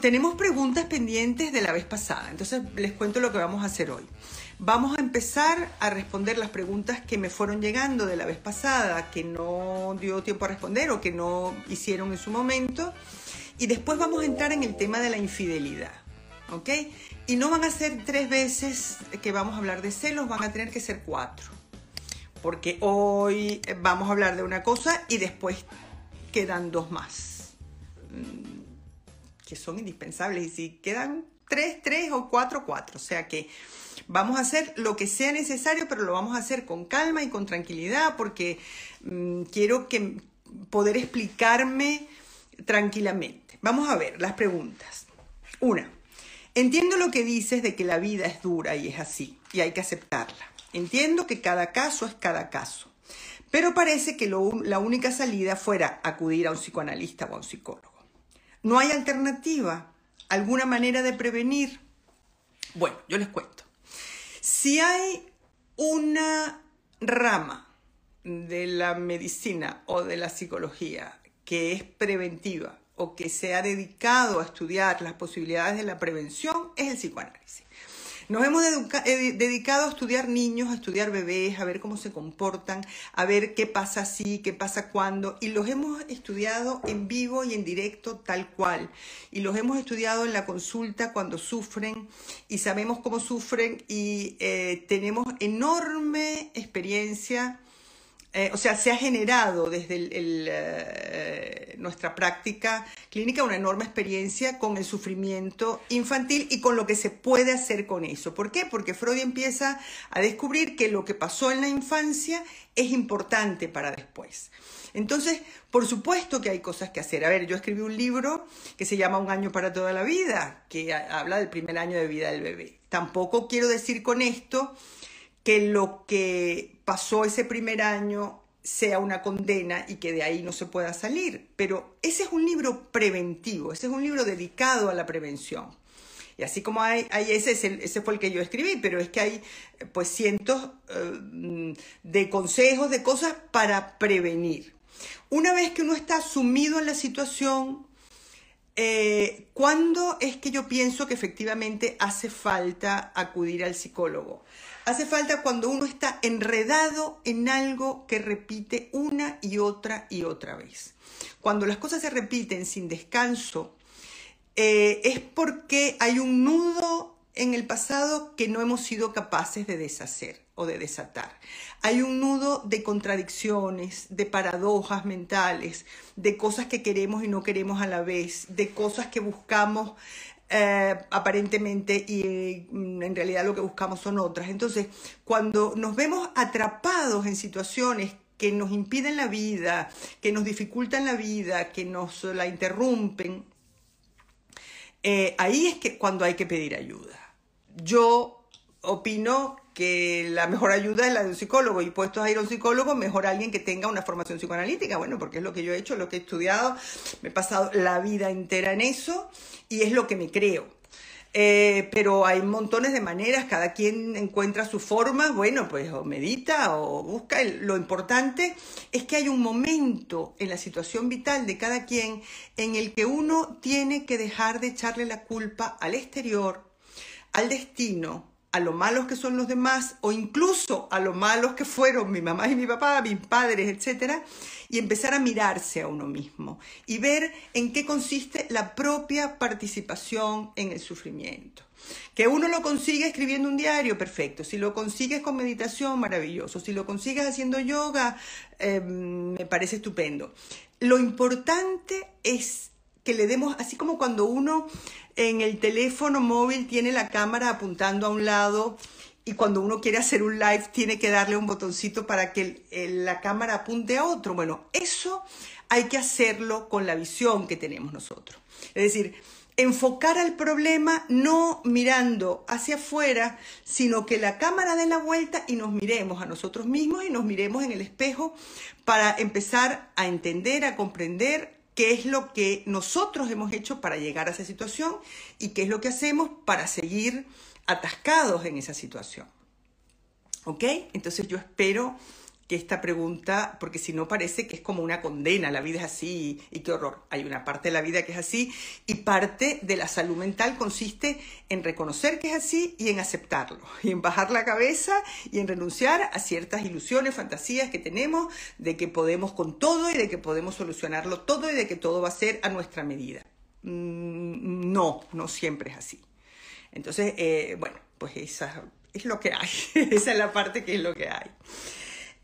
Tenemos preguntas pendientes de la vez pasada, entonces les cuento lo que vamos a hacer hoy. Vamos a empezar a responder las preguntas que me fueron llegando de la vez pasada, que no dio tiempo a responder o que no hicieron en su momento. Y después vamos a entrar en el tema de la infidelidad. ¿Ok? Y no van a ser tres veces que vamos a hablar de celos, van a tener que ser cuatro. Porque hoy vamos a hablar de una cosa y después quedan dos más que son indispensables. Y si quedan tres, tres o cuatro, cuatro. O sea que vamos a hacer lo que sea necesario, pero lo vamos a hacer con calma y con tranquilidad porque mm, quiero que poder explicarme tranquilamente. Vamos a ver las preguntas. Una, entiendo lo que dices de que la vida es dura y es así, y hay que aceptarla. Entiendo que cada caso es cada caso. Pero parece que la única salida fuera acudir a un psicoanalista o a un psicólogo. ¿No hay alternativa? ¿Alguna manera de prevenir? Bueno, yo les cuento. Si hay una rama de la medicina o de la psicología que es preventiva o que se ha dedicado a estudiar las posibilidades de la prevención, es el psicoanálisis. Nos hemos eh, dedicado a estudiar niños, a estudiar bebés, a ver cómo se comportan, a ver qué pasa así, qué pasa cuando, y los hemos estudiado en vivo y en directo tal cual. Y los hemos estudiado en la consulta cuando sufren y sabemos cómo sufren y eh, tenemos enorme experiencia eh, o sea, se ha generado desde eh, nuestra práctica clínica una enorme experiencia con el sufrimiento infantil y con lo que se puede hacer con eso. ¿Por qué? Porque Freud empieza a descubrir que lo que pasó en la infancia es importante para después. Entonces, por supuesto que hay cosas que hacer. A ver, yo escribí un libro que se llama Un año para toda la vida, que habla del primer año de vida del bebé. Tampoco quiero decir con esto que lo que pasó ese primer año sea una condena y que de ahí no se pueda salir. Pero ese es un libro preventivo, ese es un libro dedicado a la prevención. Y así como hay, ese, ese fue el que yo escribí, pero es que hay pues cientos eh, de consejos, de cosas para prevenir. Una vez que uno está sumido en la situación, eh, ¿cuándo es que yo pienso que efectivamente hace falta acudir al psicólogo? Hace falta cuando uno está enredado en algo que repite una y otra y otra vez. Cuando las cosas se repiten sin descanso, eh, es porque hay un nudo en el pasado que no hemos sido capaces de deshacer o de desatar. Hay un nudo de contradicciones, de paradojas mentales, de cosas que queremos y no queremos a la vez, de cosas que buscamos eh, aparentemente y mm, en realidad lo que buscamos son otras. Entonces, cuando nos vemos atrapados en situaciones que nos impiden la vida, que nos dificultan la vida, que nos la interrumpen, eh, ahí es que cuando hay que pedir ayuda. Yo opino que la mejor ayuda es la de un psicólogo. Y puestos a ir a un psicólogo, mejor alguien que tenga una formación psicoanalítica, bueno, porque es lo que yo he hecho, lo que he estudiado, me he pasado la vida entera en eso y es lo que me creo. Eh, pero hay montones de maneras, cada quien encuentra su forma, bueno, pues o medita o busca. Lo importante es que hay un momento en la situación vital de cada quien en el que uno tiene que dejar de echarle la culpa al exterior, al destino, a lo malos que son los demás o incluso a lo malos que fueron mi mamá y mi papá, mis padres, etcétera, y empezar a mirarse a uno mismo y ver en qué consiste la propia participación en el sufrimiento. Que uno lo consigue escribiendo un diario, perfecto. Si lo consigues con meditación, maravilloso. Si lo consigues haciendo yoga, eh, me parece estupendo. Lo importante es que le demos, así como cuando uno en el teléfono móvil tiene la cámara apuntando a un lado y cuando uno quiere hacer un live tiene que darle un botoncito para que la cámara apunte a otro. Bueno, eso hay que hacerlo con la visión que tenemos nosotros. Es decir, enfocar al problema no mirando hacia afuera, sino que la cámara dé la vuelta y nos miremos a nosotros mismos y nos miremos en el espejo para empezar a entender, a comprender qué es lo que nosotros hemos hecho para llegar a esa situación y qué es lo que hacemos para seguir atascados en esa situación. ¿Ok? Entonces yo espero que esta pregunta, porque si no parece que es como una condena, la vida es así y qué horror. Hay una parte de la vida que es así y parte de la salud mental consiste en reconocer que es así y en aceptarlo, y en bajar la cabeza y en renunciar a ciertas ilusiones, fantasías que tenemos de que podemos con todo y de que podemos solucionarlo todo y de que todo va a ser a nuestra medida. Mm, no, no siempre es así. Entonces, eh, bueno, pues esa es lo que hay, esa es la parte que es lo que hay.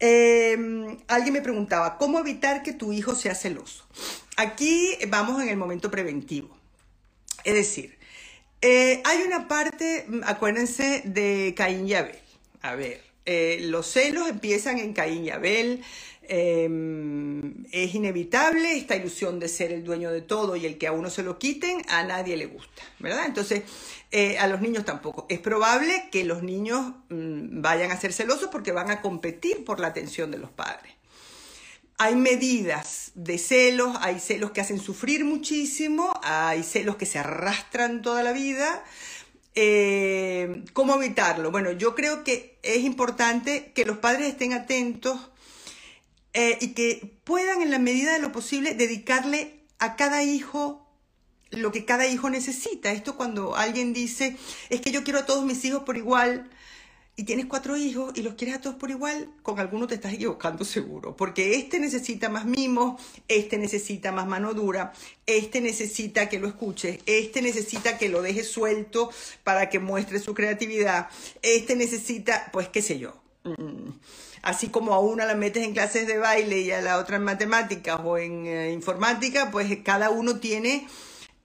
Em, alguien me preguntaba, ¿cómo evitar que tu hijo sea celoso? Aquí vamos en el momento preventivo. Es decir, eh, hay una parte, acuérdense, de Caín y Abel. A ver, eh, los celos empiezan en Caín y Abel. Em, es inevitable esta ilusión de ser el dueño de todo y el que a uno se lo quiten, a nadie le gusta, ¿verdad? Entonces, eh, a los niños tampoco. Es probable que los niños mm, vayan a ser celosos porque van a competir por la atención de los padres. Hay medidas de celos, hay celos que hacen sufrir muchísimo, hay celos que se arrastran toda la vida. Eh, ¿Cómo evitarlo? Bueno, yo creo que es importante que los padres estén atentos eh, y que puedan en la medida de lo posible dedicarle a cada hijo lo que cada hijo necesita. Esto cuando alguien dice, es que yo quiero a todos mis hijos por igual, y tienes cuatro hijos y los quieres a todos por igual, con alguno te estás equivocando seguro, porque este necesita más mimos, este necesita más mano dura, este necesita que lo escuches, este necesita que lo dejes suelto para que muestre su creatividad, este necesita, pues qué sé yo. Mm. Así como a una la metes en clases de baile y a la otra en matemáticas o en eh, informática, pues cada uno tiene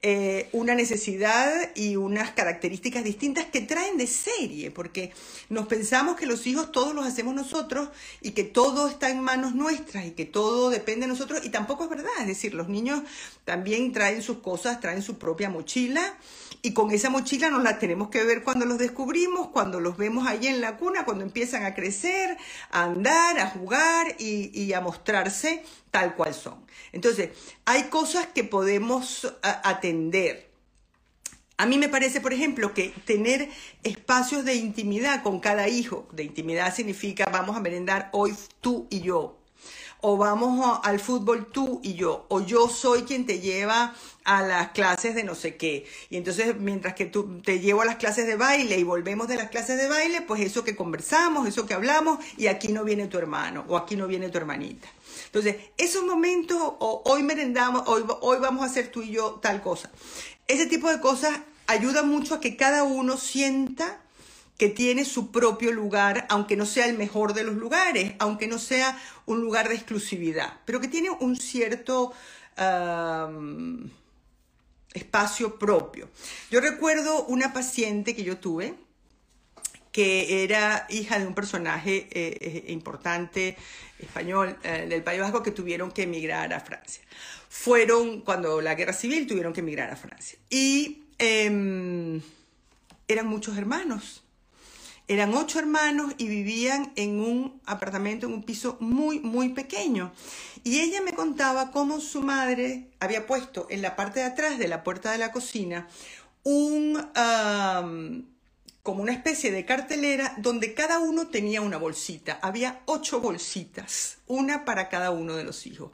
eh, una necesidad y unas características distintas que traen de serie, porque nos pensamos que los hijos todos los hacemos nosotros y que todo está en manos nuestras y que todo depende de nosotros y tampoco es verdad, es decir, los niños también traen sus cosas, traen su propia mochila y con esa mochila nos la tenemos que ver cuando los descubrimos, cuando los vemos ahí en la cuna, cuando empiezan a crecer, a andar, a jugar y, a mostrarse tal cual son. Entonces, hay cosas que podemos atender. A mí me parece, por ejemplo, que tener espacios de intimidad con cada hijo, de intimidad significa vamos a merendar hoy tú y yo, o vamos al fútbol tú y yo, o yo soy quien te lleva a las clases de no sé qué. Y entonces, mientras que tú te llevo a las clases de baile y volvemos de las clases de baile, pues eso que conversamos, eso que hablamos, y aquí no viene tu hermano, o aquí no viene tu hermanita. Entonces, esos momentos, o hoy merendamos, hoy, hoy vamos a hacer tú y yo tal cosa. Ese tipo de cosas ayuda mucho a que cada uno sienta que tiene su propio lugar, aunque no sea el mejor de los lugares, aunque no sea un lugar de exclusividad, pero que tiene un cierto espacio propio. Yo recuerdo una paciente que yo tuve, que era hija de un personaje eh, eh, importante español eh, del País Vasco que tuvieron que emigrar a Francia. Fueron, cuando la guerra civil, tuvieron que emigrar a Francia. Y em, eran muchos hermanos. Eran ocho hermanos y vivían en un apartamento, en un piso muy, muy pequeño. Y ella me contaba cómo su madre había puesto en la parte de atrás de la puerta de la cocina un, como una especie de cartelera donde cada uno tenía una bolsita. Había ocho bolsitas, una para cada uno de los hijos.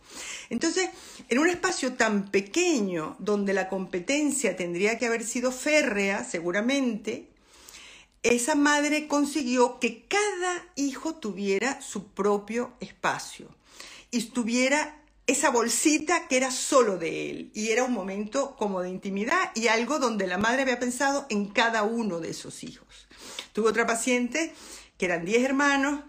Entonces, en un espacio tan pequeño donde la competencia tendría que haber sido férrea, seguramente, esa madre consiguió que cada hijo tuviera su propio espacio y tuviera esa bolsita que era solo de él y era un momento como de intimidad y algo donde la madre había pensado en cada uno de esos hijos. Tuve otra paciente que eran 10 hermanos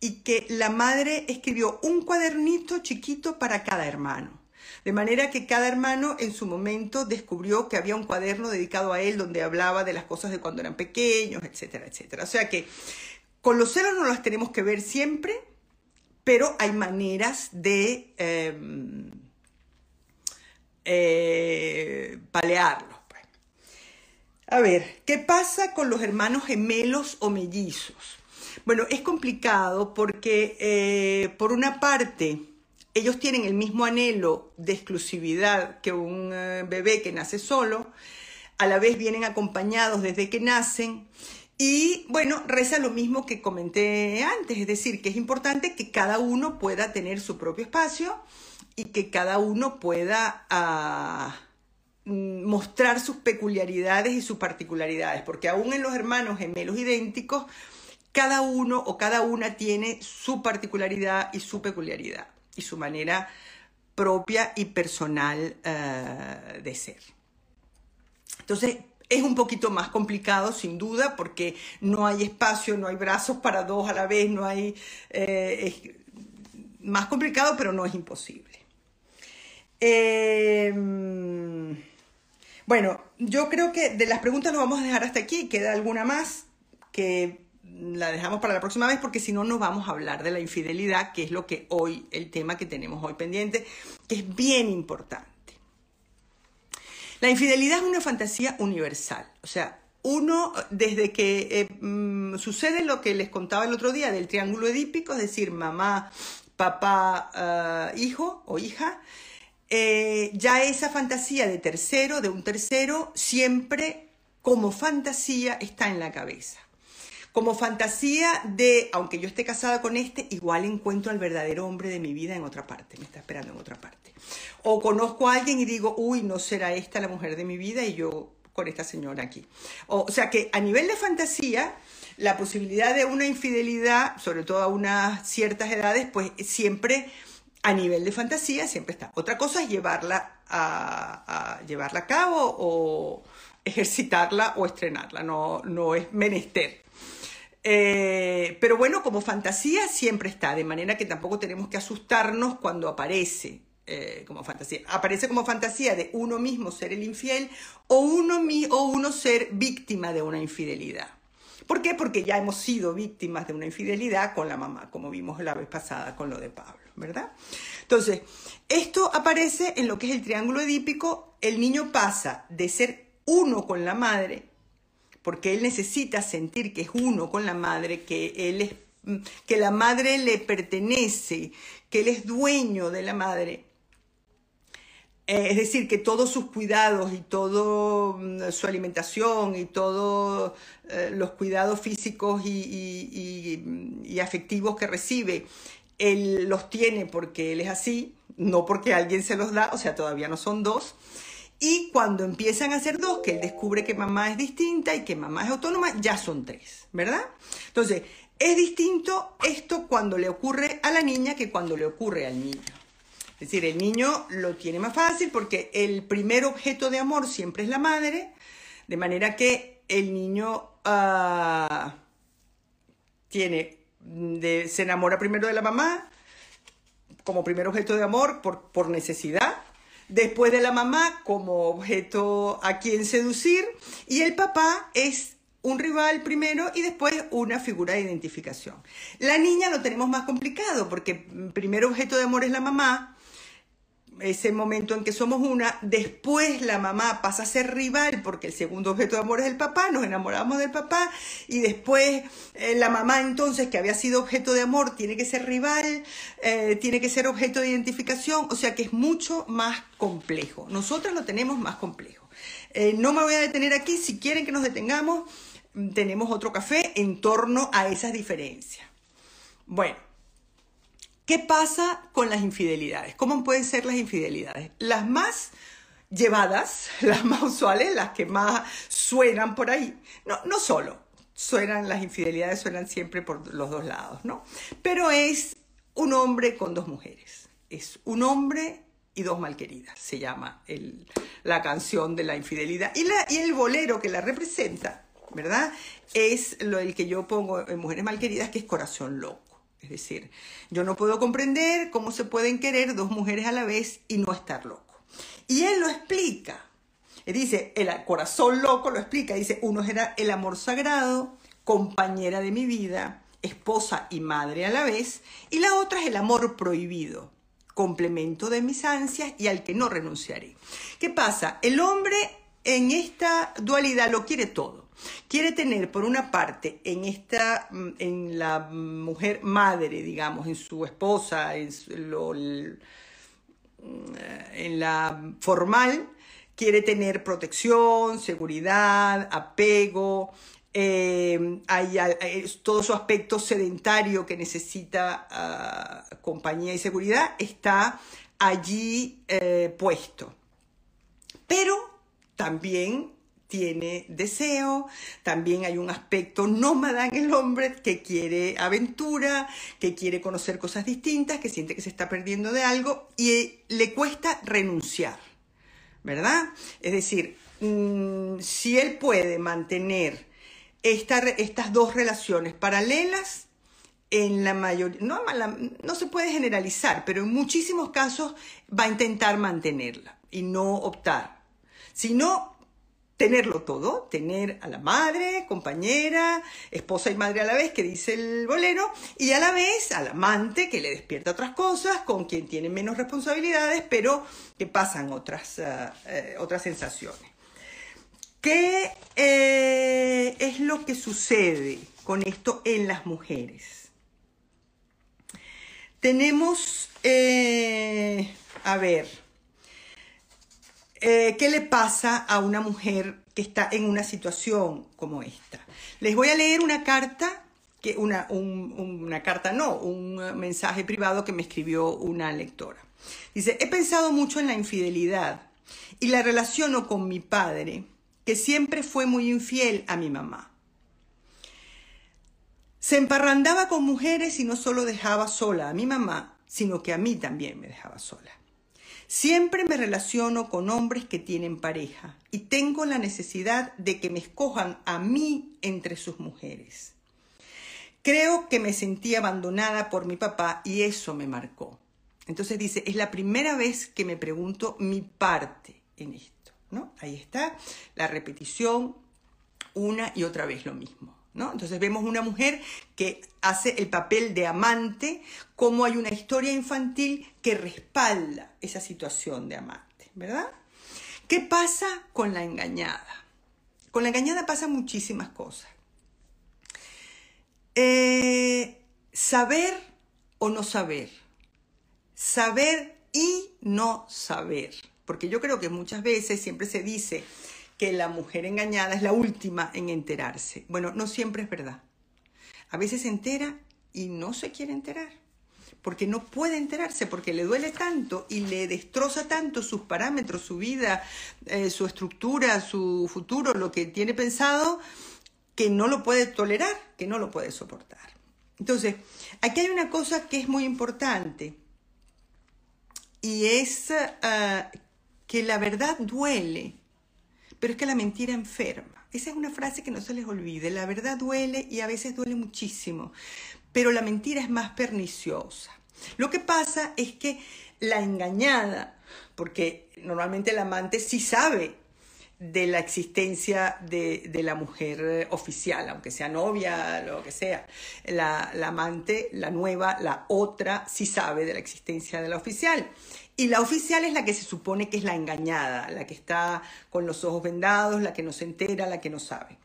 y que la madre escribió un cuadernito chiquito para cada hermano. De manera que cada hermano en su momento descubrió que había un cuaderno dedicado a él donde hablaba de las cosas de cuando eran pequeños, etcétera, etcétera. O sea que con los celos no las tenemos que ver siempre, pero hay maneras de em, eh, palearlos. Pues. A ver, ¿qué pasa con los hermanos gemelos o mellizos? Bueno, es complicado porque eh, por una parte ellos tienen el mismo anhelo de exclusividad que un eh, bebé que nace solo, a la vez vienen acompañados desde que nacen y bueno, reza lo mismo que comenté antes, es decir, que es importante que cada uno pueda tener su propio espacio y que cada uno pueda ah, mm, mostrar sus peculiaridades y sus particularidades, porque aún en los hermanos gemelos idénticos, cada uno o cada una tiene su particularidad y su peculiaridad y su manera propia y personal ah, de ser. Entonces, es un poquito más complicado, sin duda, porque no hay espacio, no hay brazos para dos a la vez, no hay... Eh, es más complicado, pero no es imposible. Em, bueno, yo creo que de las preguntas lo vamos a dejar hasta aquí. Queda alguna más que la dejamos para la próxima vez porque si no, no vamos a hablar de la infidelidad, que es lo que hoy, el tema que tenemos hoy pendiente, que es bien importante. La infidelidad es una fantasía universal. O sea, uno, desde que eh, mm, sucede lo que les contaba el otro día del triángulo edípico, es decir, mamá, papá, eh, hijo o hija, eh, ya esa fantasía de tercero, de un tercero, siempre como fantasía está en la cabeza. Como fantasía de, aunque yo esté casada con este, igual encuentro al verdadero hombre de mi vida en otra parte, me está esperando en otra parte. O conozco a alguien y digo, uy, no será esta la mujer de mi vida y yo con esta señora aquí. O, sea que a nivel de fantasía, la posibilidad de una infidelidad, sobre todo a unas ciertas edades, pues siempre a nivel de fantasía siempre está. Otra cosa es llevarla a, llevarla a cabo o ejercitarla o estrenarla, no, no es menester. Eh, pero bueno, como fantasía siempre está, de manera que tampoco tenemos que asustarnos cuando aparece eh, como fantasía. Aparece como fantasía de uno mismo ser el infiel o uno, o uno ser víctima de una infidelidad. ¿Por qué? Porque ya hemos sido víctimas de una infidelidad con la mamá, como vimos la vez pasada con lo de Pablo, ¿verdad? Entonces, esto aparece en lo que es el triángulo edípico. El niño pasa de ser uno con la madre porque él necesita sentir que es uno con la madre, que él es que la madre le pertenece, que él es dueño de la madre. Eh, es decir, que todos sus cuidados y toda mm, su alimentación y todos eh, los cuidados físicos y, afectivos que recibe, él los tiene porque él es así, no porque alguien se los da, o sea, todavía no son dos. Y cuando empiezan a ser dos, que él descubre que mamá es distinta y que mamá es autónoma, ya son tres, ¿verdad? Entonces, es distinto esto cuando le ocurre a la niña que cuando le ocurre al niño. Es decir, el niño lo tiene más fácil porque el primer objeto de amor siempre es la madre, de manera que el niño ah, tiene, se enamora primero de la mamá como primer objeto de amor por, por necesidad, después de la mamá como objeto a quien seducir y el papá es un rival primero y después una figura de identificación. La niña lo tenemos más complicado porque primer objeto de amor es la mamá, ese momento en que somos una, después la mamá pasa a ser rival porque el segundo objeto de amor es el papá, nos enamoramos del papá y después eh, la mamá entonces que había sido objeto de amor tiene que ser rival, eh, tiene que ser objeto de identificación, o sea que es mucho más complejo. Nosotras lo tenemos más complejo. Eh, no me voy a detener aquí, si quieren que nos detengamos, tenemos otro café en torno a esas diferencias. Bueno, ¿qué pasa con las infidelidades? ¿Cómo pueden ser las infidelidades? Las más llevadas, las más usuales, las que más suenan por ahí. No, no solo, suenan las infidelidades, suenan siempre por los dos lados, ¿no? Pero es un hombre con dos mujeres. Es un hombre y dos malqueridas, se llama la canción de la infidelidad. Y, y el bolero que la representa ¿verdad? Es lo el que yo pongo en Mujeres Malqueridas, que es Corazón Loco. Es decir, yo no puedo comprender cómo se pueden querer dos mujeres a la vez y no estar loco. Y él lo explica. Él dice, el corazón loco lo explica. Dice, uno era el amor sagrado, compañera de mi vida, esposa y madre a la vez. Y la otra es el amor prohibido, complemento de mis ansias y al que no renunciaré. ¿Qué pasa? El hombre en esta dualidad lo quiere todo. Quiere tener, por una parte, en esta, mm, en la mujer madre, digamos, en su esposa, en, mm, en la formal, quiere tener protección, seguridad, apego, eh, hay, todo su aspecto sedentario que necesita ah, compañía y seguridad está allí eh, puesto. Pero también tiene deseo, también hay un aspecto nómada en el hombre que quiere aventura, que quiere conocer cosas distintas, que siente que se está perdiendo de algo y le cuesta renunciar, ¿verdad? Es decir, mm, si él puede mantener estas dos relaciones paralelas, en la mayoría, no, no se puede generalizar, pero en muchísimos casos va a intentar mantenerla y no optar. Si no, tenerlo todo, tener a la madre, compañera, esposa y madre a la vez, que dice el bolero, y a la vez al amante que le despierta otras cosas, con quien tiene menos responsabilidades, pero que pasan otras, eh, eh, otras sensaciones. ¿Qué eh, es lo que sucede con esto en las mujeres? Tenemos, a ver, eh, ¿qué le pasa a una mujer que está en una situación como esta? Les voy a leer una carta, que una, una carta no, un mensaje privado que me escribió una lectora. Dice, he pensado mucho en la infidelidad y la relaciono con mi padre, que siempre fue muy infiel a mi mamá. Se emparrandaba con mujeres y no solo dejaba sola a mi mamá, sino que a mí también me dejaba sola. Siempre me relaciono con hombres que tienen pareja y tengo la necesidad de que me escojan a mí entre sus mujeres. Creo que me sentí abandonada por mi papá y eso me marcó. Entonces dice, es la primera vez que me pregunto mi parte en esto, ¿no? Ahí está la repetición una y otra vez lo mismo. Entonces vemos una mujer que hace el papel de amante, como hay una historia infantil que respalda esa situación de amante, ¿verdad? ¿Qué pasa con la engañada? Con la engañada pasan muchísimas cosas. Eh, saber o no saber. Saber y no saber. Porque yo creo que muchas veces siempre se dice, que la mujer engañada es la última en enterarse. Bueno, no siempre es verdad. A veces se entera y no se quiere enterar, porque no puede enterarse, porque le duele tanto y le destroza tanto sus parámetros, su vida, eh, su estructura, su futuro, lo que tiene pensado, que no lo puede tolerar, que no lo puede soportar. Entonces, aquí hay una cosa que es muy importante y es ah, que la verdad duele pero es que la mentira enferma. Esa es una frase que no se les olvide. La verdad duele y a veces duele muchísimo, pero la mentira es más perniciosa. Lo que pasa es que la engañada, porque normalmente el amante sí sabe de la existencia de, la mujer oficial, aunque sea novia, lo que sea. La, la, amante, la nueva, la otra, sí sabe de la existencia de la oficial. Y la oficial es la que se supone que es la engañada, la que está con los ojos vendados, la que no se entera, la que no sabe.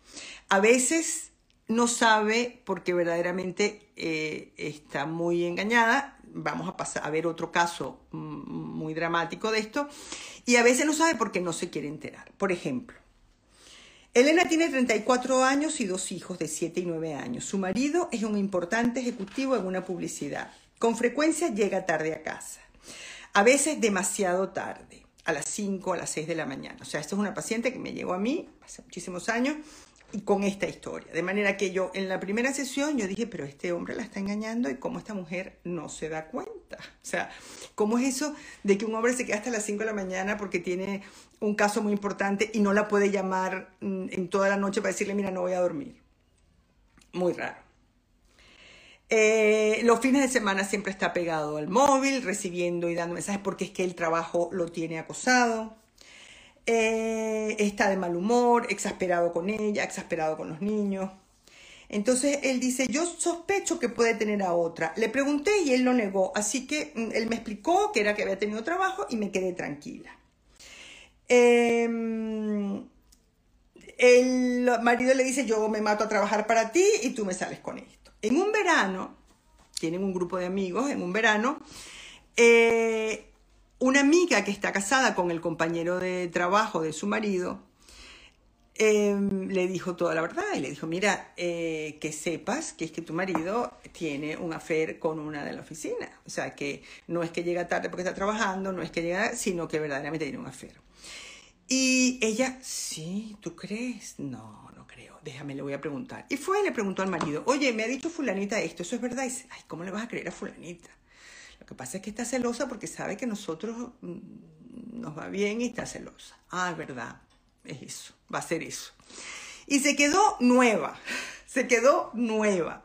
A veces no sabe porque verdaderamente eh, está muy engañada. Vamos a pasar a ver otro caso mm, muy dramático de esto. Y a veces no sabe porque no se quiere enterar. Por ejemplo, Elena tiene 34 años y dos hijos de 7 y 9 años. Su marido es un importante ejecutivo en una publicidad. Con frecuencia llega tarde a casa a veces demasiado tarde, a las 5, a las 6 de la mañana. O sea, esto es una paciente que me llegó a mí hace muchísimos años y con esta historia. De manera que yo en la primera sesión yo dije, pero este hombre la está engañando y cómo esta mujer no se da cuenta. O sea, ¿cómo es eso de que un hombre se queda hasta las 5 de la mañana porque tiene un caso muy importante y no la puede llamar mm, en toda la noche para decirle, mira, no voy a dormir? Muy raro. Eh, los fines de semana siempre está pegado al móvil, recibiendo y dando mensajes porque es que el trabajo lo tiene acosado. Eh, está de mal humor, exasperado con ella, exasperado con los niños. Entonces él dice, yo sospecho que puede tener a otra. Le pregunté y él lo negó, así que mm, él me explicó que era que había tenido trabajo y me quedé tranquila. Em, el marido le dice, yo me mato a trabajar para ti y tú me sales con esto. En un verano, tienen un grupo de amigos, en un verano, eh, una amiga que está casada con el compañero de trabajo de su marido, em, le dijo toda la verdad y le dijo, mira, eh, que sepas que es que tu marido tiene un affair con una de la oficina. O sea, que no es que llega tarde porque está trabajando, no es que llega, sino que verdaderamente tiene un affair. Y ella, sí, ¿tú crees? No. Déjame, le voy a preguntar. Y fue y le preguntó al marido, oye, me ha dicho fulanita esto, ¿eso es verdad? Y dice, ay, ¿cómo le vas a creer a fulanita? Lo que pasa es que está celosa porque sabe que nosotros mm, nos va bien y está celosa. Ah, es verdad, es eso, va a ser eso. Y se quedó nueva, se quedó nueva.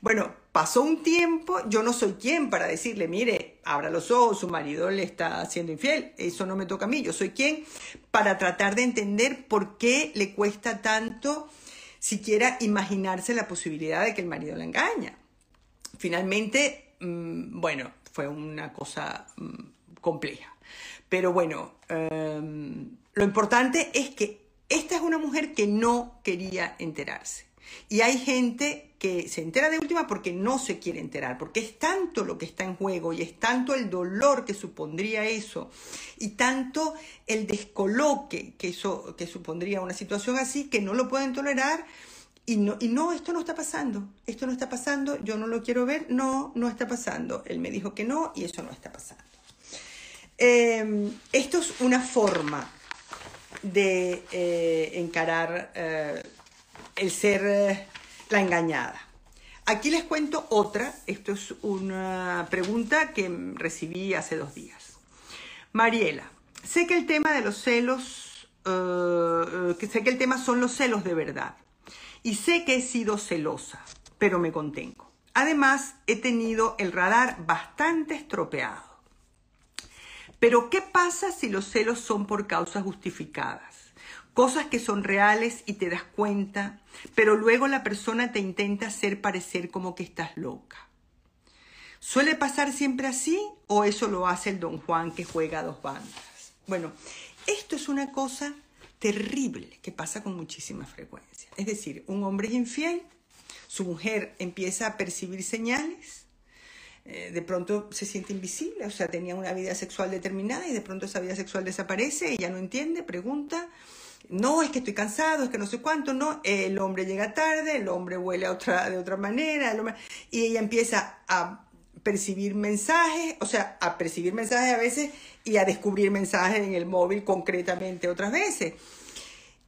Bueno, pasó un tiempo, yo no soy quien para decirle, mire, abra los ojos, su marido le está haciendo infiel, eso no me toca a mí, yo soy quien para tratar de entender por qué le cuesta tanto siquiera imaginarse la posibilidad de que el marido la engaña. Finalmente, mm, bueno, fue una cosa mm, compleja. Pero bueno, em, lo importante es que esta es una mujer que no quería enterarse. Y hay gente que se entera de última porque no se quiere enterar, porque es tanto lo que está en juego y es tanto el dolor que supondría eso y tanto el descoloque que eso que supondría una situación así que no lo pueden tolerar y no, y no, esto no está pasando, esto no está pasando, yo no lo quiero ver, no, no está pasando. Él me dijo que no y eso no está pasando. Em, esto es una forma de eh, encarar eh, el ser eh, la engañada. Aquí les cuento otra, esto es una pregunta que recibí hace dos días. Mariela, sé que el tema de los celos, que sé que el tema son los celos de verdad. Y sé que he sido celosa, pero me contengo. Además, he tenido el radar bastante estropeado. Pero, ¿qué pasa si los celos son por causas justificadas? Cosas que son reales y te das cuenta, pero luego la persona te intenta hacer parecer como que estás loca. ¿Suele pasar siempre así o eso lo hace el don Juan que juega a dos bandas? Bueno, esto es una cosa terrible que pasa con muchísima frecuencia. Es decir, un hombre es infiel, su mujer empieza a percibir señales, eh, de pronto se siente invisible, o sea, tenía una vida sexual determinada y de pronto esa vida sexual desaparece, ella no entiende, pregunta, no, es que estoy cansado, es que no sé cuánto, no, el hombre llega tarde, el hombre huele a otra, de otra manera, y ella empieza a percibir mensajes, o sea, a percibir mensajes a veces y a descubrir mensajes en el móvil concretamente otras veces.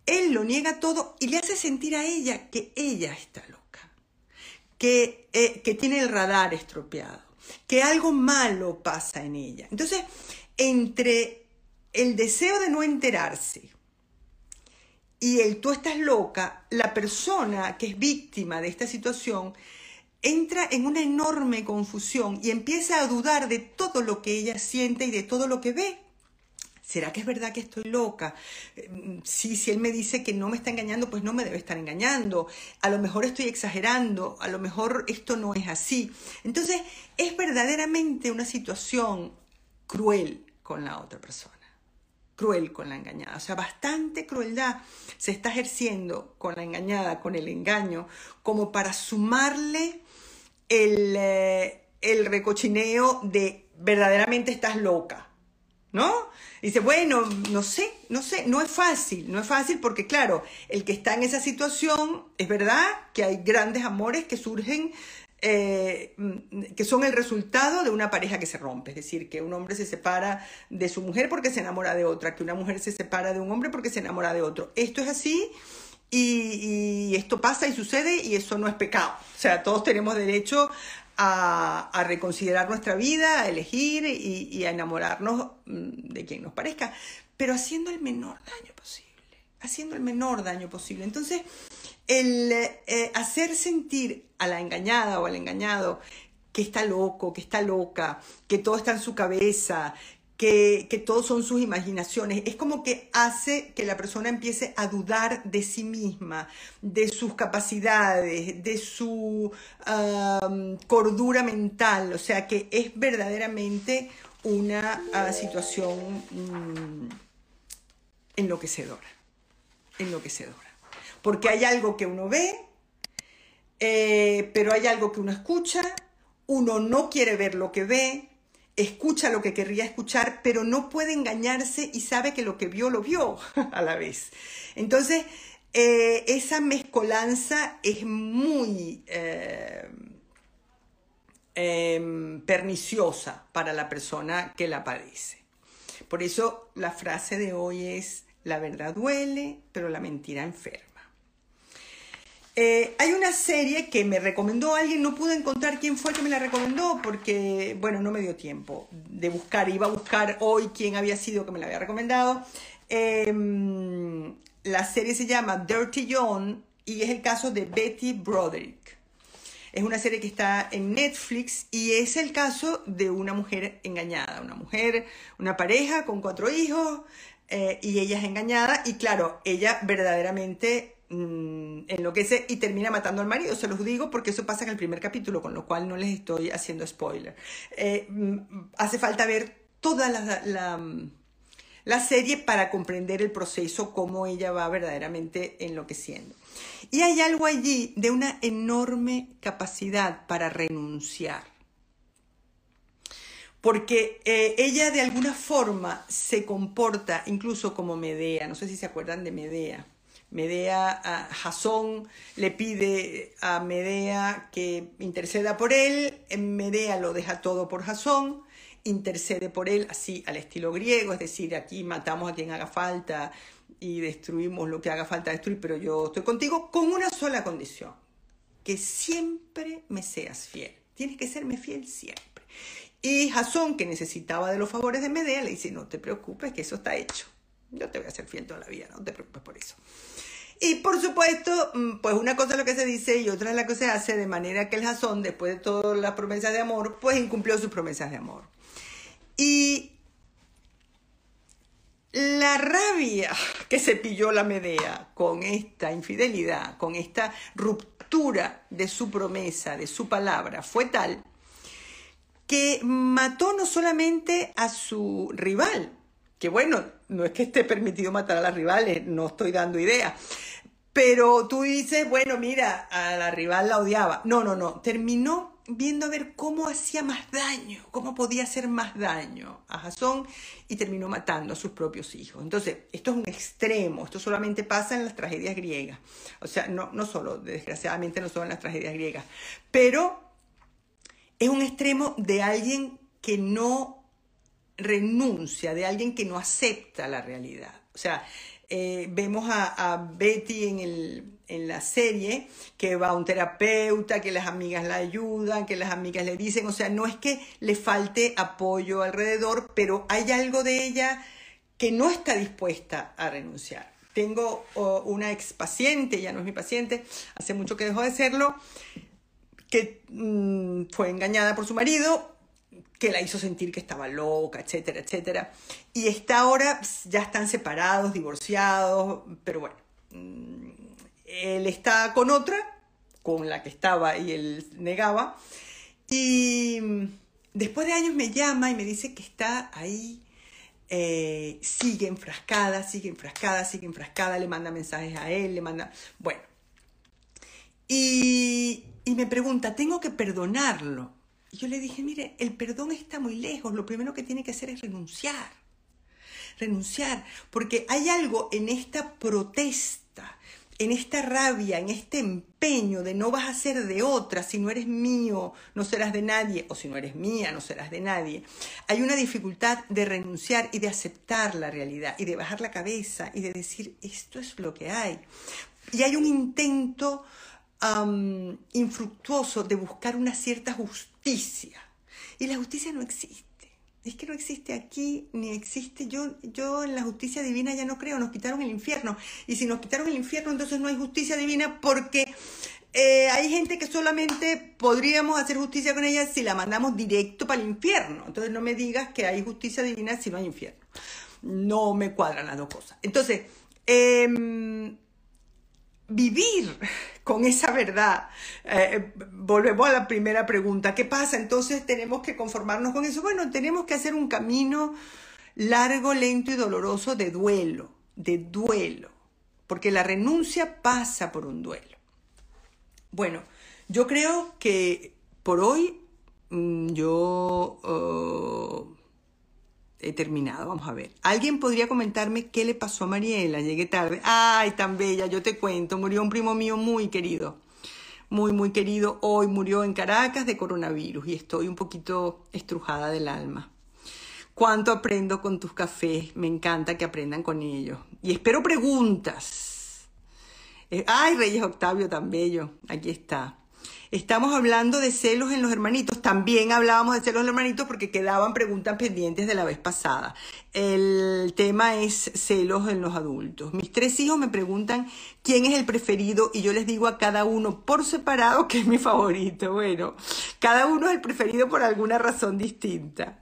Él lo niega todo y le hace sentir a ella que ella está loca, que, eh, que tiene el radar estropeado, que algo malo pasa en ella. Entonces, entre el deseo de no enterarse y el tú estás loca, la persona que es víctima de esta situación entra en una enorme confusión y empieza a dudar de todo lo que ella siente y de todo lo que ve. ¿Será que es verdad que estoy loca? Eh, sí, si él me dice que no me está engañando, pues no me debe estar engañando. A lo mejor estoy exagerando, a lo mejor esto no es así. Entonces, es verdaderamente una situación cruel con la otra persona cruel con la engañada. O sea, bastante crueldad se está ejerciendo con la engañada, con el engaño, como para sumarle el, eh, el recochineo de verdaderamente estás loca, ¿no? Dice, bueno, no sé, no sé, no es fácil, no es fácil porque claro, el que está en esa situación, es verdad que hay grandes amores que surgen eh, que son el resultado de una pareja que se rompe, es decir, que un hombre se separa de su mujer porque se enamora de otra, que una mujer se separa de un hombre porque se enamora de otro. Esto es así y, esto pasa y sucede y eso no es pecado. O sea, todos tenemos derecho a, reconsiderar nuestra vida, a elegir y, a enamorarnos mm, de quien nos parezca, pero haciendo el menor daño posible, haciendo el menor daño posible. Entonces, el eh, hacer sentir a la engañada o al engañado que está loco, que está loca, que todo está en su cabeza, que, que todo son sus imaginaciones. Es como que hace que la persona empiece a dudar de sí misma, de sus capacidades, de su cordura mental. O sea que es verdaderamente una ah, situación mm, enloquecedora. Enloquecedora. Porque hay algo que uno ve, eh, pero hay algo que uno escucha, uno no quiere ver lo que ve, escucha lo que querría escuchar, pero no puede engañarse y sabe que lo que vio lo vio a la vez. Entonces, eh, esa mezcolanza es muy eh, em, perniciosa para la persona que la padece. Por eso la frase de hoy es, la verdad duele, pero la mentira enferma. Eh, hay una serie que me recomendó alguien, no pude encontrar quién fue el que me la recomendó porque, bueno, no me dio tiempo de buscar, iba a buscar hoy quién había sido que me la había recomendado. Em, la serie se llama Dirty John y es el caso de Betty Broderick. Es una serie que está en Netflix y es el caso de una mujer engañada, una mujer, una pareja con cuatro hijos eh, y ella es engañada y claro, ella verdaderamente Mm, enloquece y termina matando al marido. Se los digo porque eso pasa en el primer capítulo, con lo cual no les estoy haciendo spoiler. Eh, mm, hace falta ver toda la, la, serie para comprender el proceso, cómo ella va verdaderamente enloqueciendo. Y hay algo allí de una enorme capacidad para renunciar. Porque eh, ella de alguna forma se comporta incluso como Medea, no sé si se acuerdan de Medea Medea, Jasón le pide a Medea que interceda por él, Medea lo deja todo por Jasón, intercede por él así al estilo griego, es decir, aquí matamos a quien haga falta y destruimos lo que haga falta destruir, pero yo estoy contigo con una sola condición, que siempre me seas fiel, tienes que serme fiel siempre. Y Jasón, que necesitaba de los favores de Medea, le dice, no te preocupes, que eso está hecho. Yo te voy a ser fiel toda la vida, no te preocupes por eso. Y por supuesto, mm, pues una cosa es lo que se dice y otra es la que se hace, de manera que el Jasón, después de todas las promesas de amor, pues incumplió sus promesas de amor. Y la rabia que se pilló la Medea con esta infidelidad, con esta ruptura de su promesa, de su palabra, fue tal que mató no solamente a su rival, que bueno, no es que esté permitido matar a las rivales, no estoy dando idea. Pero tú dices, bueno, mira, a la rival la odiaba. No, no, no. Terminó viendo a ver cómo hacía más daño, cómo podía hacer más daño a Jasón y terminó matando a sus propios hijos. Entonces, esto es un extremo, esto solamente pasa en las tragedias griegas. O sea, no, no solo, desgraciadamente no solo en las tragedias griegas, pero es un extremo de alguien que no renuncia, de alguien que no acepta la realidad. O sea, eh, vemos a, Betty en, el, en, la serie que va a un terapeuta, que las amigas la ayudan, que las amigas le dicen, o sea, no es que le falte apoyo alrededor, pero hay algo de ella que no está dispuesta a renunciar. Tengo una ex paciente, ya no es mi paciente, hace mucho que dejó de serlo, que mm, fue engañada por su marido, que la hizo sentir que estaba loca, etcétera, etcétera. Y está ahora, ya están separados, divorciados, pero bueno, mm, él está con otra, con la que estaba y él negaba. Y después de años me llama y me dice que está ahí, eh, sigue enfrascada, sigue enfrascada, sigue enfrascada, le manda mensajes a él, le manda, bueno. Y, y me pregunta, ¿tengo que perdonarlo? Y yo le dije, mire, el perdón está muy lejos, lo primero que tiene que hacer es renunciar. Renunciar, porque hay algo en esta protesta, en esta rabia, en este empeño de no vas a ser de otra, si no eres mío, no serás de nadie, o si no eres mía, no serás de nadie. Hay una dificultad de renunciar y de aceptar la realidad y de bajar la cabeza y de decir, esto es lo que hay. Y hay un intento infructuoso de buscar una cierta justicia. Y la justicia no existe. es que no existe aquí, ni existe. Yo, yo en la justicia divina ya no creo, nos quitaron el infierno. Y si nos quitaron el infierno, entonces no hay justicia divina porque eh, hay gente que solamente podríamos hacer justicia con ella si la mandamos directo para el infierno. Entonces no me digas que hay justicia divina si no hay infierno. No me cuadran las dos cosas. Entonces, em, vivir con esa verdad. Eh, volvemos a la primera pregunta. ¿Qué pasa? Entonces tenemos que conformarnos con eso. Bueno, tenemos que hacer un camino largo, lento y doloroso de duelo, de duelo, porque la renuncia pasa por un duelo. Bueno, yo creo que por hoy mm, yo uh, he terminado. Vamos a ver. ¿Alguien podría comentarme qué le pasó a Mariela? Llegué tarde. Ay, tan bella, yo te cuento. Murió un primo mío muy querido. Muy, muy querido. Hoy murió en Caracas de coronavirus y estoy un poquito estrujada del alma. Cuánto aprendo con tus cafés. Me encanta que aprendan con ellos. Y espero preguntas. Eh, ay, Reyes Octavio, tan bello. Aquí está. Estamos hablando de celos en los hermanitos. También hablábamos de celos en los hermanitos porque quedaban preguntas pendientes de la vez pasada. El tema es celos en los adultos. Mis tres hijos me preguntan quién es el preferido y yo les digo a cada uno por separado que es mi favorito. Bueno, cada uno es el preferido por alguna razón distinta.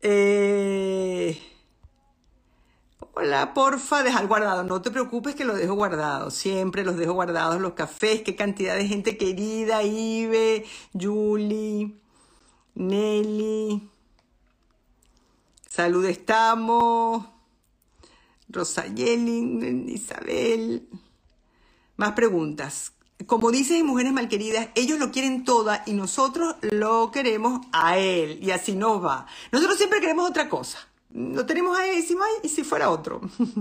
Eh... Hola, porfa, dejar guardado. No te preocupes que lo dejo guardado. Siempre los dejo guardados los cafés. Qué cantidad de gente querida. Ibe, Julie, Nelly. Salud estamos. Rosayeli, Isabel. Más preguntas. Como dices en Mujeres Malqueridas, ellos lo quieren toda y nosotros lo queremos a él. Y así nos va. Nosotros siempre queremos otra cosa lo tenemos ahí encima y si fuera otro.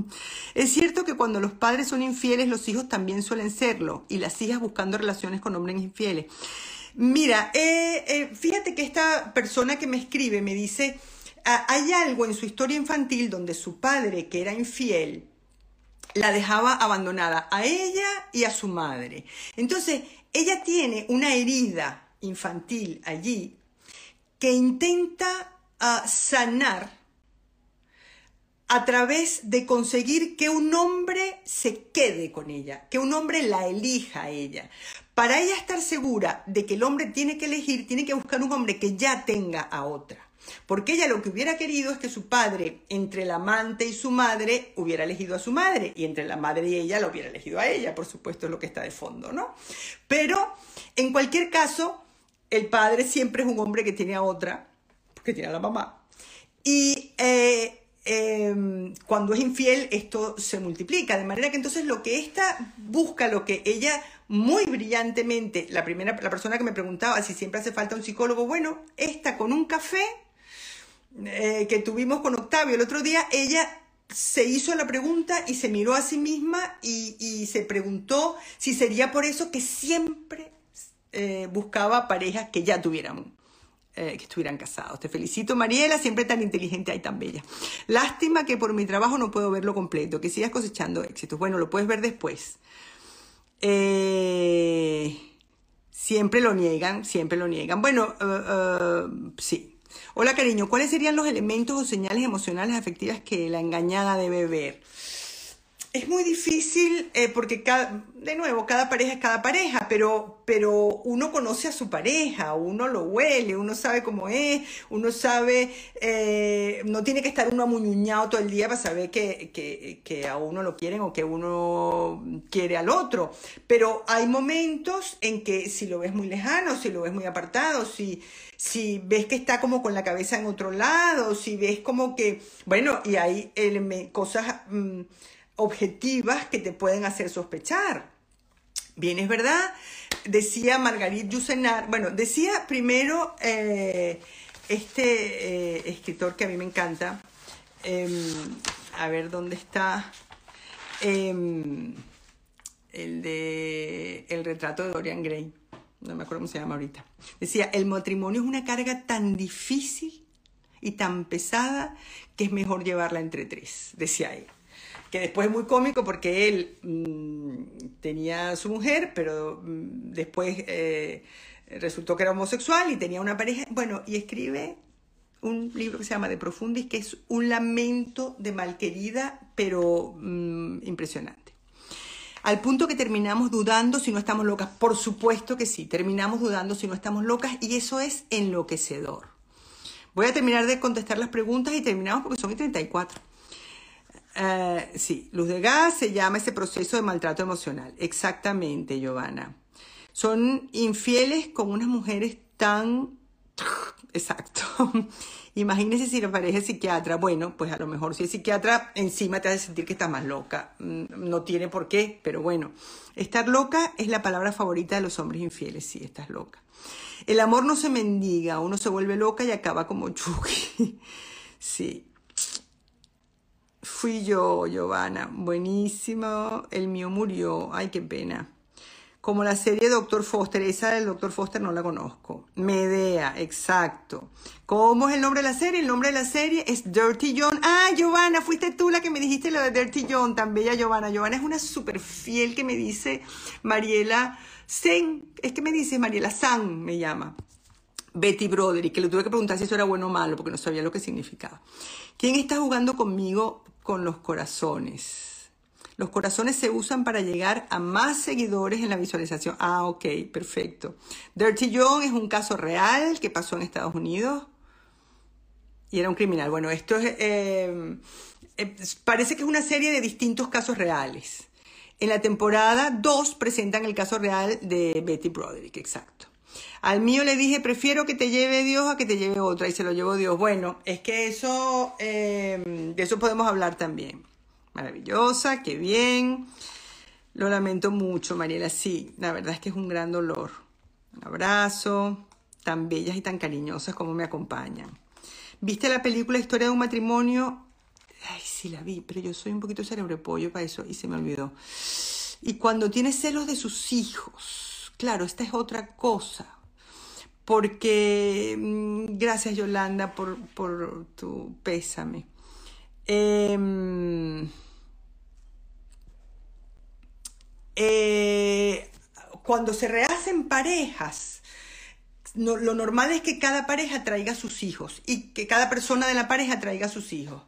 es cierto que cuando los padres son infieles, los hijos también suelen serlo y las hijas buscando relaciones con hombres infieles. Mira, eh, eh, fíjate que esta persona que me escribe me dice, ah, hay algo en su historia infantil donde su padre, que era infiel, la dejaba abandonada a ella y a su madre. Entonces, ella tiene una herida infantil allí que intenta ah, sanar a través de conseguir que un hombre se quede con ella, que un hombre la elija a ella. Para ella estar segura de que el hombre tiene que elegir, tiene que buscar un hombre que ya tenga a otra. Porque ella lo que hubiera querido es que su padre, entre el amante y su madre, hubiera elegido a su madre, y entre la madre y ella, lo hubiera elegido a ella, por supuesto, es lo que está de fondo, ¿no? Pero, en cualquier caso, el padre siempre es un hombre que tiene a otra, porque tiene a la mamá. Y eh, Em, cuando es infiel esto se multiplica, de manera que entonces lo que esta busca, lo que ella muy brillantemente, la primera, la persona que me preguntaba si siempre hace falta un psicólogo, bueno, esta con un café eh, que tuvimos con Octavio el otro día, ella se hizo la pregunta y se miró a sí misma y, se preguntó si sería por eso que siempre eh, buscaba parejas que ya tuvieran eh, que estuvieran casados. Te felicito, Mariela, siempre tan inteligente y tan bella. Lástima que por mi trabajo no puedo verlo completo, que sigas cosechando éxitos. Bueno, lo puedes ver después. Eh, siempre lo niegan, siempre lo niegan. Bueno, eh, sí. Hola, cariño, ¿cuáles serían los elementos o señales emocionales afectivas que la engañada debe ver? Es muy difícil eh, porque, cada, de nuevo, cada pareja es cada pareja, pero, pero uno conoce a su pareja, uno lo huele, uno sabe cómo es, uno sabe, eh, no tiene que estar uno amuñuñado todo el día para saber que, que, que, a uno lo quieren o que uno quiere al otro. Pero hay momentos en que si lo ves muy lejano, si lo ves muy apartado, si, si ves que está como con la cabeza en otro lado, si ves como que, bueno, y hay cosas... Mm, objetivas que te pueden hacer sospechar. Bien, es verdad, decía Margarit Yusenar, bueno, decía primero eh, este eh, escritor que a mí me encanta, em, a ver dónde está, em, el de El retrato de Dorian Gray, no me acuerdo cómo se llama ahorita, decía, el matrimonio es una carga tan difícil y tan pesada que es mejor llevarla entre tres, decía él que después es muy cómico porque él mm, tenía su mujer, pero mm, después eh, resultó que era homosexual y tenía una pareja, bueno, y escribe un libro que se llama De Profundis, que es un lamento de malquerida, pero mm, impresionante. Al punto que terminamos dudando si no estamos locas. Por supuesto que sí, terminamos dudando si no estamos locas y eso es enloquecedor. Voy a terminar de contestar las preguntas y terminamos porque son 34. Eh, sí, luz de gas se llama ese proceso de maltrato emocional. Exactamente, Giovanna. Son infieles con unas mujeres tan... Exacto. Imagínese si la pareja psiquiatra. Bueno, pues a lo mejor si es psiquiatra, encima te hace sentir que estás más loca. Mm, no tiene por qué, pero bueno. Estar loca es la palabra favorita de los hombres infieles. Sí, estás loca. El amor no se mendiga, uno se vuelve loca y acaba como Chucky. Sí. Fui yo, Giovanna. Buenísimo. El mío murió. Ay, qué pena. Como la serie Doctor Foster. Esa del Doctor Foster no la conozco. Medea, exacto. ¿Cómo es el nombre de la serie? El nombre de la serie es Dirty John. Ah, Giovanna, fuiste tú la que me dijiste lo de Dirty John. Tan bella Giovanna. Giovanna es una súper fiel que me dice Mariela Sen. Es que me dice Mariela San, me llama. Betty Broderick, que le tuve que preguntar si eso era bueno o malo, porque no sabía lo que significaba. ¿Quién está jugando conmigo con los corazones? Los corazones se usan para llegar a más seguidores en la visualización. Ah, ok, perfecto. Dirty John es un caso real que pasó en Estados Unidos y era un criminal. Bueno, esto es, eh, eh, parece que es una serie de distintos casos reales. En la temporada 2 presentan el caso real de Betty Broderick, exacto. Al mío le dije, prefiero que te lleve Dios a que te lleve otra, y se lo llevó Dios. Bueno, es que eso, eh, de eso podemos hablar también. Maravillosa, qué bien. Lo lamento mucho, Mariela. Sí, la verdad es que es un gran dolor. Un abrazo, tan bellas y tan cariñosas como me acompañan. ¿Viste la película Historia de un matrimonio? Ay, sí la vi, pero yo soy un poquito cerebropollo para eso y se me olvidó. Y cuando tiene celos de sus hijos, claro, esta es otra cosa. Porque, mm, gracias Yolanda por, tu pésame. Em, eh, cuando se rehacen parejas, lo normal es que cada pareja traiga sus hijos y que cada persona de la pareja traiga sus hijos.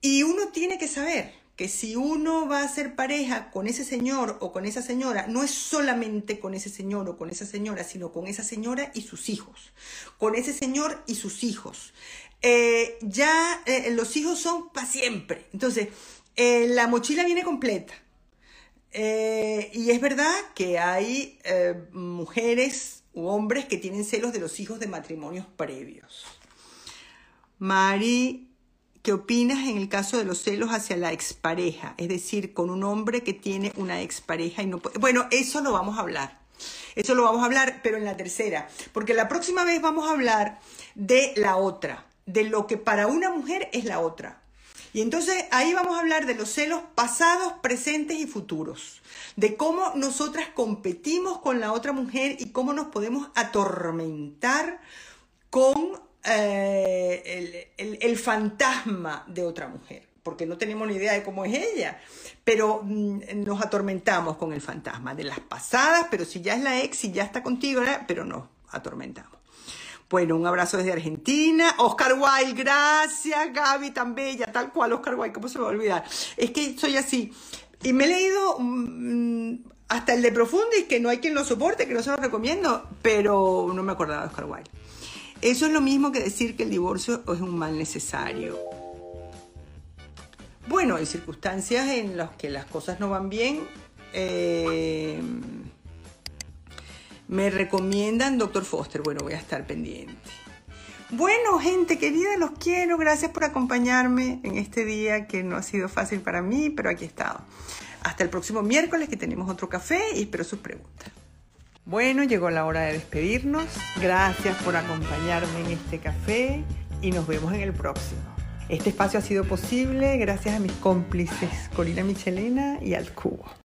Y uno tiene que saber que si uno va a ser pareja con ese señor o con esa señora, no es solamente con ese señor o con esa señora, sino con esa señora y sus hijos, con ese señor y sus hijos. Eh, ya eh, los hijos son para siempre. Entonces, eh, la mochila viene completa. y es verdad que hay mujeres u hombres que tienen celos de los hijos de matrimonios previos. Mari, ¿qué opinas en el caso de los celos hacia la expareja? Es decir, con un hombre que tiene una expareja y no puede... Bueno, eso lo vamos a hablar. Eso lo vamos a hablar, pero en la tercera. Porque la próxima vez vamos a hablar de la otra de lo que para una mujer es la otra. Y entonces ahí vamos a hablar de los celos pasados, presentes y futuros, de cómo nosotras competimos con la otra mujer y cómo nos podemos atormentar con eh, el, fantasma de otra mujer, porque no tenemos ni idea de cómo es ella, pero mm, nos atormentamos con el fantasma de las pasadas, pero si ya es la ex, si ya está contigo, pero nos atormentamos. Bueno, un abrazo desde Argentina. Oscar Wilde, gracias. Gaby, tan bella, tal cual. Oscar Wilde, ¿cómo se me va a olvidar? Es que soy así. Y me he leído mm, hasta el de Profundis, que no hay quien lo soporte, que no se lo recomiendo, pero no me acordaba de Oscar Wilde. Eso es lo mismo que decir que el divorcio es un mal necesario. Bueno, hay circunstancias en las que las cosas no van bien. Eh, me recomiendan Doctor Foster. Bueno, voy a estar pendiente. Bueno, gente querida, los quiero. Gracias por acompañarme en este día que no ha sido fácil para mí, pero aquí he estado. Hasta el próximo miércoles que tenemos otro café y espero sus preguntas. Bueno, llegó la hora de despedirnos. Gracias por acompañarme en este café y nos vemos en el próximo. Este espacio ha sido posible gracias a mis cómplices Corina Michelena y al Cubo.